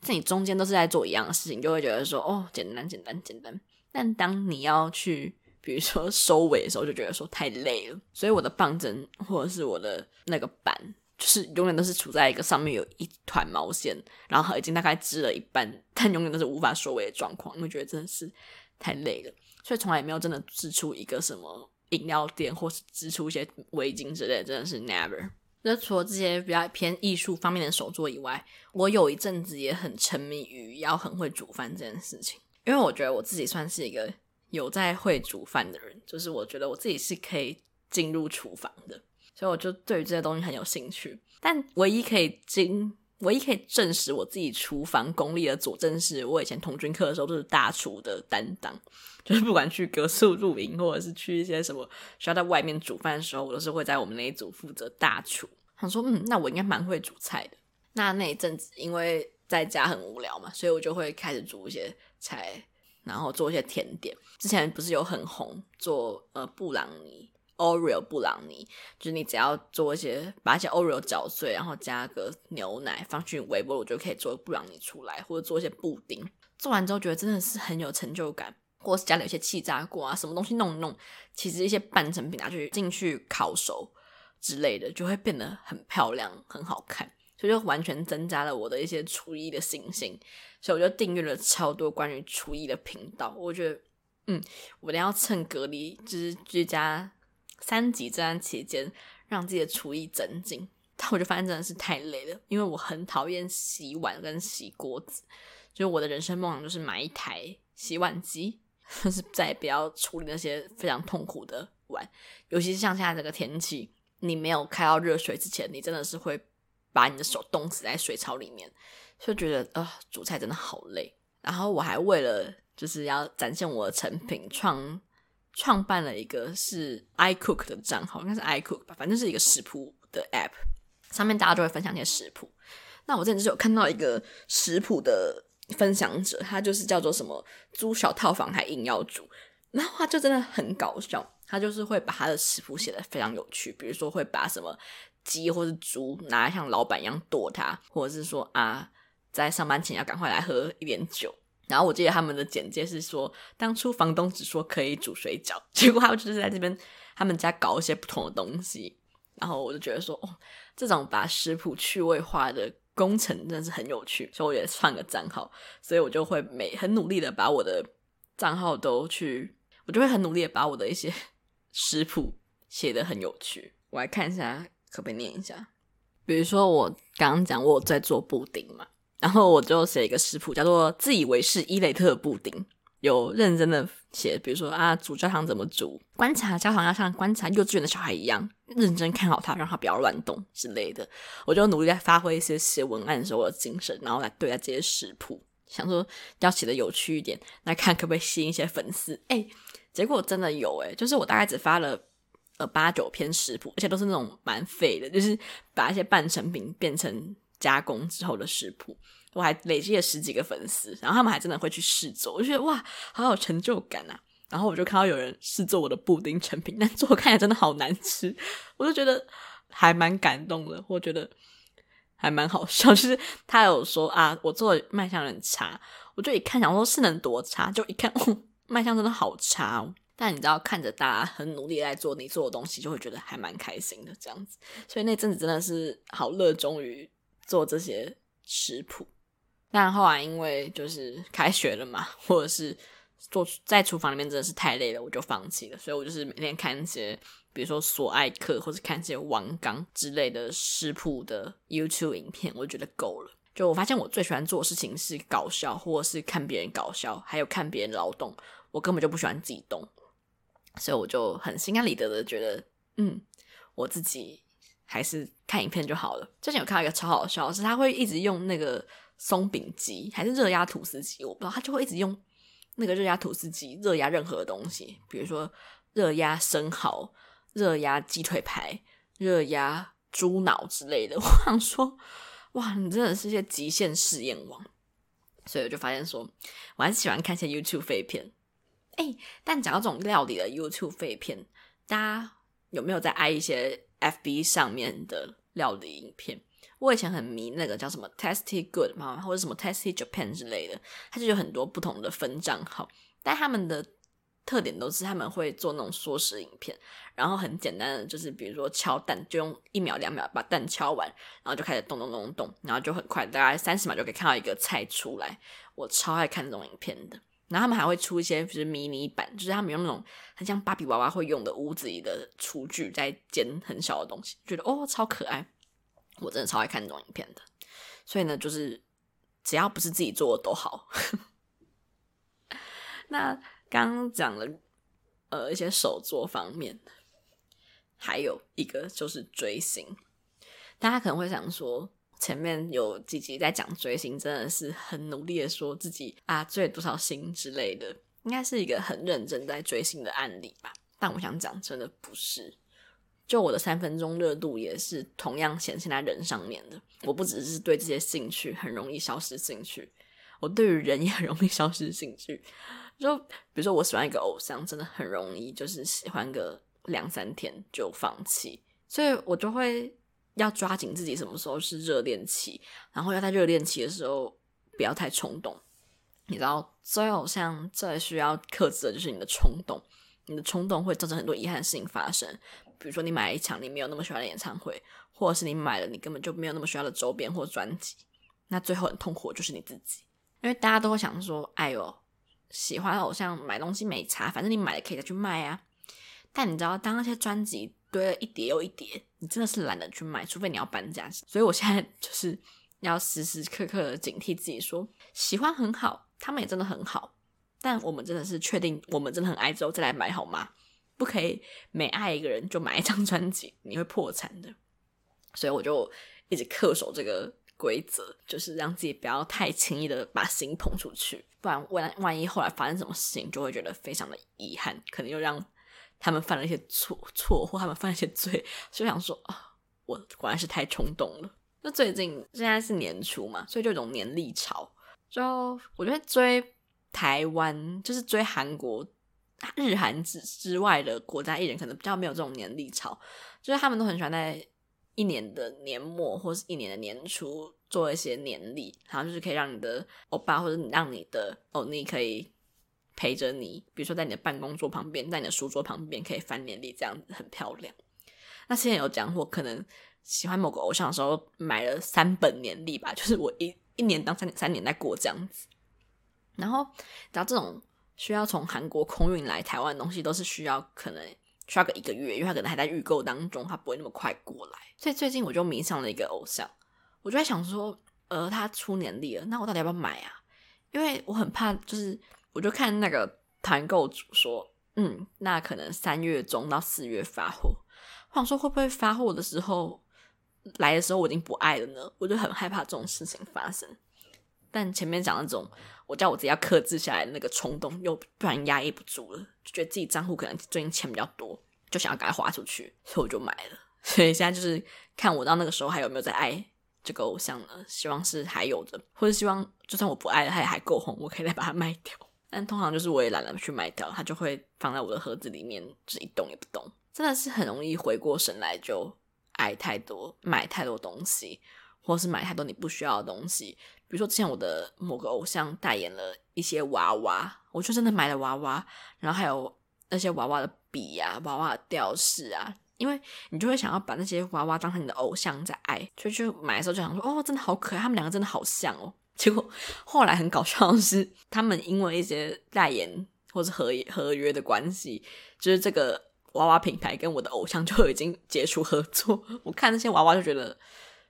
在你中间都是在做一样的事情，就会觉得说哦，简单简单简单。但当你要去，比如说 收尾的时候，就觉得说太累了。所以我的棒针或者是我的那个板，就是永远都是处在一个上面有一团毛线，然后已经大概织了一半，但永远都是无法收尾的状况，因为觉得真的是太累了。所以从来也没有真的织出一个什么饮料店，或是织出一些围巾之类，真的是 never。那除了这些比较偏艺术方面的手作以外，我有一阵子也很沉迷于要很会煮饭这件事情，因为我觉得我自己算是一个有在会煮饭的人，就是我觉得我自己是可以进入厨房的，所以我就对这些东西很有兴趣。但唯一可以进唯一可以证实我自己厨房功力的佐证是，我以前童军课的时候都是大厨的担当，就是不管去隔宿露营，或者是去一些什么需要在外面煮饭的时候，我都是会在我们那一组负责大厨。想说，嗯，那我应该蛮会煮菜的。那那一阵子，因为在家很无聊嘛，所以我就会开始煮一些菜，然后做一些甜点。之前不是有很红做呃布朗尼。Oreo 布朗尼，就是你只要做一些，把一些 Oreo 搅碎，然后加个牛奶，放去微波炉就可以做布朗尼出来，或者做一些布丁。做完之后觉得真的是很有成就感，或者是家里有些气炸锅啊，什么东西弄一弄，其实一些半成品拿去进去烤熟之类的，就会变得很漂亮、很好看，所以就完全增加了我的一些厨艺的信心。所以我就订阅了超多关于厨艺的频道。我觉得，嗯，我一定要趁隔离就是居家。三级这段期间，让自己的厨艺增进，但我就发现真的是太累了，因为我很讨厌洗碗跟洗锅子，就是我的人生梦想就是买一台洗碗机，就是再也不要处理那些非常痛苦的碗，尤其是像现在这个天气，你没有开到热水之前，你真的是会把你的手冻死在水槽里面，就觉得啊、煮菜真的好累。然后我还为了就是要展现我的成品创。创办了一个是 iCook 的账号，应该是 iCook 吧，反正是一个食谱的 app，上面大家就会分享一些食谱。那我之前就是有看到一个食谱的分享者，他就是叫做什么租小套房还硬要煮，然后他就真的很搞笑，他就是会把他的食谱写得非常有趣，比如说会把什么鸡或是猪拿来像老板一样剁它，或者是说啊，在上班前要赶快来喝一点酒。然后我记得他们的简介是说，当初房东只说可以煮水饺，结果他们就是在这边他们家搞一些不同的东西。然后我就觉得说，哦，这种把食谱趣味化的工程真的是很有趣，所以我也创个账号，所以我就会每很努力的把我的账号都去，我就会很努力的把我的一些 食谱写得很有趣。我来看一下，可不可以念一下？比如说我刚刚讲我在做布丁嘛。然后我就写一个食谱，叫做“自以为是伊蕾特布丁”，有认真的写，比如说啊，煮焦糖怎么煮，观察焦糖要像观察幼稚园的小孩一样认真看好它，让它不要乱动之类的。我就努力在发挥一些写文案的时候的精神，然后来对待这些食谱，想说要写的有趣一点，来看可不可以吸引一些粉丝。哎，结果真的有哎，就是我大概只发了呃八九篇食谱，而且都是那种蛮废的，就是把一些半成品变成。加工之后的食谱，我还累积了十几个粉丝，然后他们还真的会去试做，我就觉得哇，好有成就感啊！然后我就看到有人试做我的布丁成品，但做看起来真的好难吃，我就觉得还蛮感动的，我觉得还蛮好笑。就是他有说啊，我做的卖相很差，我就一看想说是能多差，就一看哦，卖相真的好差哦。但你知道，看着大家很努力在做你做的东西，就会觉得还蛮开心的这样子。所以那阵子真的是好热衷于。做这些食谱，但后来因为就是开学了嘛，或者是做在厨房里面真的是太累了，我就放弃了。所以我就是每天看一些，比如说索爱客或者看一些王刚之类的食谱的 YouTube 影片，我觉得够了。就我发现我最喜欢做事情是搞笑，或者是看别人搞笑，还有看别人劳动。我根本就不喜欢自己动，所以我就很心安理得的觉得，嗯，我自己。还是看影片就好了。最近有看到一个超好笑，是他会一直用那个松饼机，还是热压吐司机，我不知道。他就会一直用那个热压吐司机热压任何的东西，比如说热压生蚝、热压鸡腿排、热压猪脑之类的。我想说，哇，你真的是一些极限试验王。所以我就发现说，我还是喜欢看一些 YouTube 废片。哎，但讲到这种料理的 YouTube 废片，大家有没有在爱一些？FB 上面的料理影片，我以前很迷那个叫什么 Tasty Good 嘛，或者什么 Tasty Japan 之类的，它就有很多不同的分账号，但他们的特点都是他们会做那种缩时影片，然后很简单的就是比如说敲蛋，就用一秒两秒把蛋敲完，然后就开始咚咚咚咚，然后就很快，大概三十秒就可以看到一个菜出来，我超爱看这种影片的。然后他们还会出一些就是迷你版，就是他们用那种很像芭比娃娃会用的屋子里的厨具在煎很小的东西，觉得哦超可爱，我真的超爱看这种影片的。所以呢，就是只要不是自己做的都好。那刚刚讲了呃一些手作方面，还有一个就是追星，大家可能会想说，前面有几集在讲追星，真的是很努力的说自己啊追了多少星之类的，应该是一个很认真在追星的案例吧。但我想讲，真的不是。就我的三分钟热度也是同样显现在人上面的。我不只是对这些兴趣很容易消失兴趣，我对于人也很容易消失兴趣。就比如说我喜欢一个偶像，真的很容易就是喜欢个两三天就放弃，所以我就会要抓紧自己什么时候是热恋期，然后要在热恋期的时候不要太冲动。你知道追偶像最需要克制的就是你的冲动，你的冲动会造成很多遗憾的事情发生。比如说，你买一场你没有那么喜欢的演唱会，或者是你买了你根本就没有那么需要的周边或专辑，那最后很痛苦的就是你自己，因为大家都会想说：“哎呦，喜欢偶像买东西没差，反正你买了可以再去卖啊。”但你知道，当那些专辑堆了一叠又一叠，你真的是懒得去买，除非你要搬家。所以我现在 就是要时时刻刻警惕自己说，说喜欢很好，他们也真的很好，但我们真的是确定我们真的很爱之后再来买好吗？不可以每爱一个人就买一张 专辑，你会破产的。所以我就一直恪守这个规则，就是让自己不要太轻易的把心捧出去，不然万万一后来发生什么事情，就会觉得非常的遗憾，可能又让他们犯了一些错错，或他们犯了一些罪。就想说啊，我果然是太冲动了。那最近现在是年初嘛，所以就有种年历潮，就我觉得追台湾就是追韩国。日韩之之外的国家艺人可能比较没有这种年历潮，就是他们都很喜欢在一年的年末或是一年的年初做一些年历，然后就是可以让你的欧巴或者让你的欧尼可以陪着你，比如说在你的办公桌旁边，在你的书桌旁边可以翻年历，这样子很漂亮。那之前有讲我，可能喜欢某个偶像的时候买了三本年历吧，就是我一一年当三三年在过这样子，然后然后这种。需要从韩国空运来台湾的东西，都是需要可能需要个一个月，因为他可能还在预购当中，他不会那么快过来。所以最近我就迷上了一个偶像，我就在想说，呃，他出年历了，那我到底要不要买啊？因为我很怕，就是我就看那个团购主说，嗯，那可能三月中到四月发货。我想说，会不会发货的时候来的时候我已经不爱了呢？我就很害怕这种事情发生。但前面讲那种，我叫我自己要克制下来那个冲动，又不然压抑不住了，就觉得自己账户可能最近钱比较多，就想要赶快花出去，所以我就买了。所以现在就是看我到那个时候还有没有在爱这个偶像呢？希望是还有的，或者希望就算我不爱了，它也还够红，我可以再把它卖掉。但通常就是我也懒得去卖掉，它就会放在我的盒子里面，就是一动也不动。真的是很容易回过神来就爱太多，买太多东西，或是买太多你不需要的东西。比如说，之前我的某个偶像代言了一些娃娃，我就真的买了娃娃，然后还有那些娃娃的笔啊、娃娃的吊饰啊，因为你就会想要把那些娃娃当成你的偶像在爱，所以就买的时候就想说，哦，真的好可爱，他们两个真的好像哦。结果后来很搞笑的是，他们因为一些代言或是合合约的关系，就是这个娃娃品牌跟我的偶像就已经结束合作。我看那些娃娃就觉得，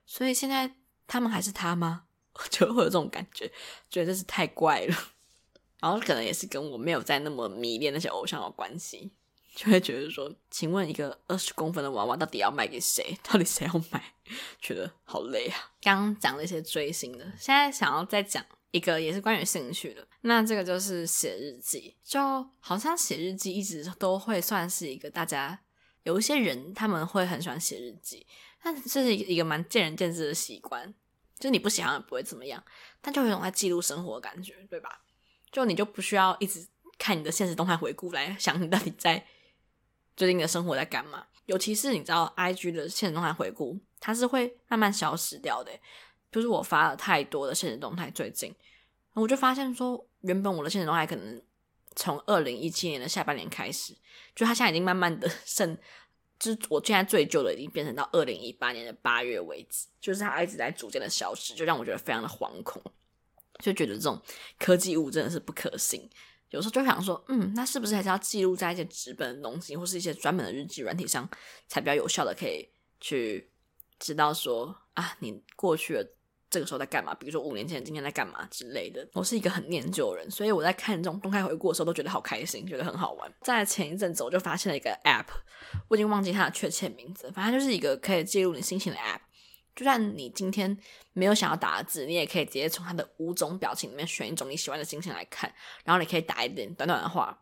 所以现在他们还是他吗？就会有这种感觉，觉得真是太怪了。然后可能也是跟我没有在那么迷恋那些偶像有关系，就会觉得说，请问一个二十公分的娃娃到底要卖给谁？到底谁要买？觉得好累啊。刚刚讲了一些追星的，现在想要再讲一个也是关于兴趣的。那这个就是写日记，就好像写日记一直都会算是一个大家有一些人他们会很喜欢写日记，但这是一个蛮见仁见智的习惯。就是你不喜欢也不会怎么样，但就有一种在记录生活的感觉，对吧？就你就不需要一直看你的现实动态回顾来想你到底在最近的生活在干嘛。尤其是你知道，IG 的现实动态回顾，它是会慢慢消失掉的。就是我发了太多的现实动态，最近我就发现说，原本我的现实动态可能从二零一七年的下半年开始，就它现在已经慢慢的 剩。就是我现在最旧的已经变成到二零一八年的八月为止，就是它一直在逐渐的消失，就让我觉得非常的惶恐，就觉得这种科技物真的是不可信。有时候就想说，嗯，那是不是还是要记录在一些纸本的东西，或是一些专门的日记软体上，才比较有效的可以去知道说啊，你过去了。这个时候在干嘛？比如说五年前今天在干嘛之类的。我是一个很念旧的人，所以我在看这种动态回顾的时候都觉得好开心，觉得很好玩。在前一阵子我就发现了一个 App，我已经忘记它的确切名字，反正就是一个可以记录你心情的 App，就算你今天没有想要打的字，你也可以直接从它的五种表情里面选一种你喜欢的心情来看，然后你可以打一点短短的话。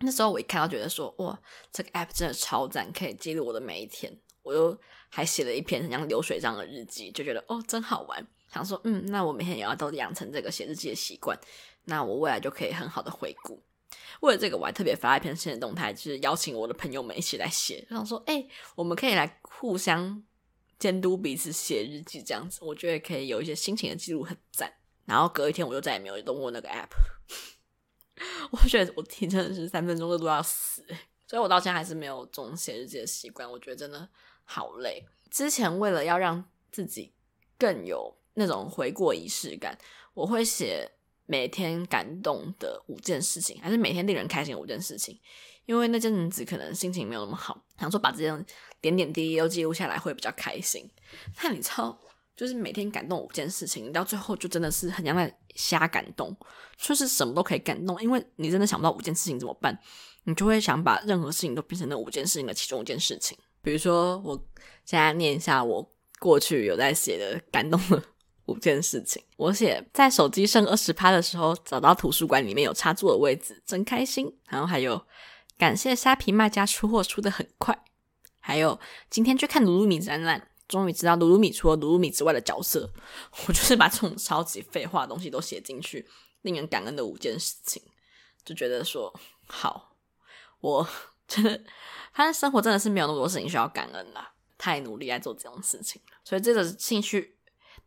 那时候我一看到，觉得说哇，这个 app 真的超赞，可以记录我的每一天。我又还写了一篇很像流水账的日记，就觉得哦，真好玩。想说嗯，那我每天也要都养成这个写日记的习惯，那我未来就可以很好的回顾。为了这个，我还特别发一篇新的动态，就是邀请我的朋友们一起来写，想说哎，我们可以来互相。监督彼此写日记这样子，我觉得可以有一些心情的记录，很赞。然后隔一天，我就再也没有动过那个 app。我觉得我提真的是三分钟热度要死，所以我到现在还是没有这种写日记的习惯。我觉得真的好累。之前为了要让自己更有那种回过仪式感，我会写每天感动的五件事情，还是每天令人开心的五件事情。因为那阵子可能心情没有那么好，想说把这样点点滴滴都记录下来会比较开心。但你知道，就是每天感动五件事情，到最后就真的是很像在瞎感动，就是什么都可以感动。因为你真的想不到五件事情怎么办，你就会想把任何事情都变成那五件事情的其中一件事情。比如说，我现在念一下我过去有在写的感动的五件事情。我写在手机剩二十趴的时候，找到图书馆里面有插座的位置，真开心。然后还有。感谢虾皮卖家出货出的很快，还有今天去看噜噜米展览，终于知道噜噜米除了噜噜米之外的角色。我就是把这种超级废话的东西都写进去，令人感恩的五件事情，就觉得说好，我真的发现生活真的是没有那么多事情需要感恩啦，太努力在做这种事情了，所以这个兴趣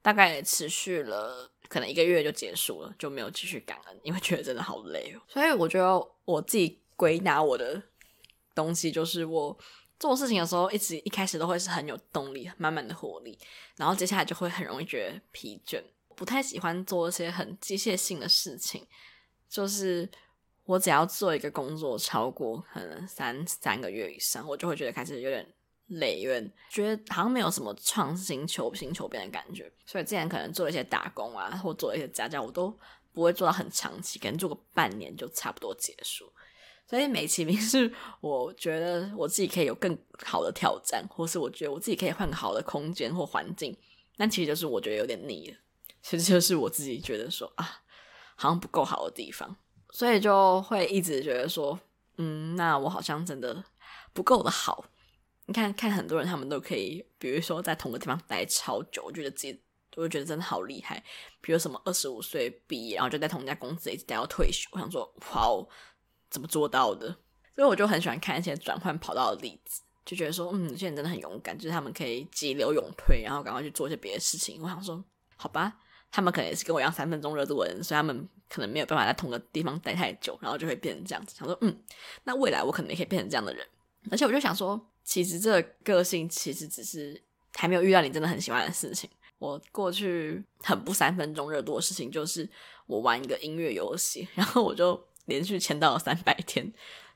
大概持续了可能一个月就结束了，就没有继续感恩，因为觉得真的好累哦。所以我觉得我自己。归纳我的东西，就是我做事情的时候，一直一开始都会是很有动力、满满的活力，然后接下来就会很容易觉得疲倦。不太喜欢做一些很机械性的事情，就是我只要做一个工作超过可能三三个月以上，我就会觉得开始有点累，有点觉得好像没有什么创新、求新求变的感觉。所以之前可能做一些打工啊，或做一些家教，我都不会做到很长期，可能做个半年就差不多结束。所以美其名是，我觉得我自己可以有更好的挑战，或是我觉得我自己可以换个好的空间或环境，但其实就是我觉得有点腻了。其实就是我自己觉得说啊，好像不够好的地方，所以就会一直觉得说，嗯，那我好像真的不够的好。你看看很多人，他们都可以，比如说在同个地方待超久，我觉得自己就觉得真的好厉害。比如什么二十五岁毕业，然后就在同一家公司一直待到退休，我想说，哇哦。怎么做到的？所以我就很喜欢看一些转换跑道的例子，就觉得说，嗯，这些人真的很勇敢，就是他们可以急流勇退，然后赶快去做一些别的事情。我想说，好吧，他们可能也是跟我一样三分钟热度的人，所以他们可能没有办法在同个地方待太久，然后就会变成这样子。想说，嗯，那未来我可能也可以变成这样的人。而且我就想说，其实这个个性其实只是还没有遇到你真的很喜欢的事情。我过去很不三分钟热度的事情，就是我玩一个音乐游戏，然后我就。连续签到了三百天，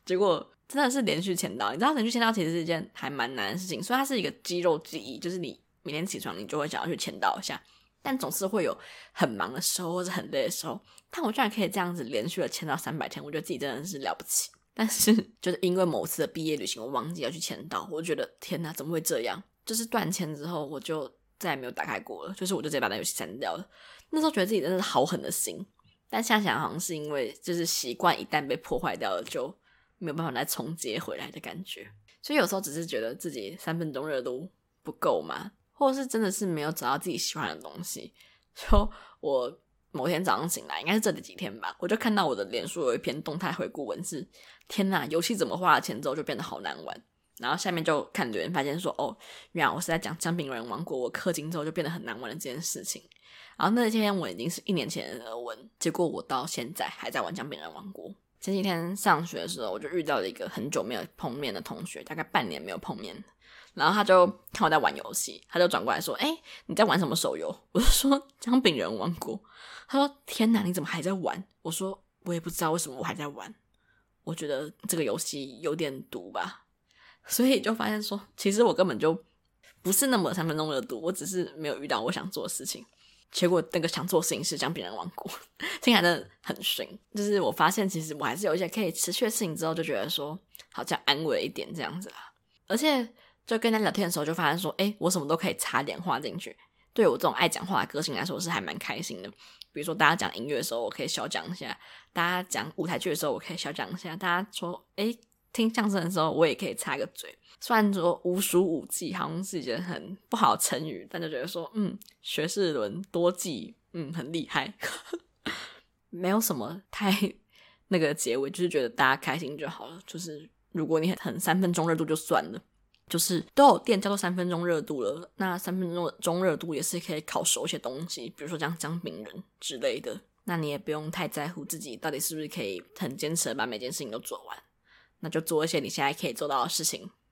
结果真的是连续签到。你知道连续签到其实是一件还蛮难的事情，所以它是一个肌肉记忆，就是你每天起床你就会想要去签到一下，但总是会有很忙的时候或者很累的时候。但我居然可以这样子连续的签到三百天，我觉得自己真的是了不起。但是就是因为某次的毕业旅行，我忘记要去签到，我觉得天哪，怎么会这样？就是断签之后，我就再也没有打开过了，就是我就直接把那游戏删掉了。那时候觉得自己真的是好狠的心。但想想好像是因为就是习惯一旦被破坏掉了，就没有办法再重接回来的感觉。所以有时候只是觉得自己三分钟热度不够嘛，或者是真的是没有找到自己喜欢的东西。就我某天早上醒来，应该是这几天吧，我就看到我的脸书有一篇动态回顾文字，天哪，游戏怎么花了钱之后就变得好难玩？然后下面就看留言发现说，哦，原来我是在讲《姜饼人王国》，我氪金之后就变得很难玩的这件事情。然后那天我已经是一年前的文，结果我到现在还在玩《姜饼人王国》。前几天上学的时候，我就遇到了一个很久没有碰面的同学，大概半年没有碰面。然后他就看我在玩游戏，他就转过来说：“哎，你在玩什么手游？”我就说：“姜饼人王国。”他说：“天哪，你怎么还在玩？”我说：“我也不知道为什么我还在玩。我觉得这个游戏有点毒吧。”所以就发现说，其实我根本就不是那么三分钟热度，我只是没有遇到我想做的事情。结果那个想做事情是将别人王国，听起来真的很逊。就是我发现，其实我还是有一些可以持续的事情，之后就觉得说好像安慰一点这样子啦。而且就跟他聊天的时候，就发现说，哎，我什么都可以插点话进去。对我这种爱讲话的个性来说，是还蛮开心的。比如说，大家讲音乐的时候，我可以小讲一下；大家讲舞台剧的时候，我可以小讲一下；大家说，哎，听相声的时候，我也可以插个嘴。虽然说无书无记，好像是一件很不好的成语，但就觉得说，嗯，学士伦多季，嗯，很厉害。没有什么太那个结尾，就是觉得大家开心就好了。就是如果你很三分钟热度就算了，就是都有店叫做三分钟热度了，那三分钟中热度也是可以烤熟一些东西，比如说像姜饼人之类的。那你也不用太在乎自己到底是不是可以很坚持的把每件事情都做完，那就做一些你现在可以做到的事情，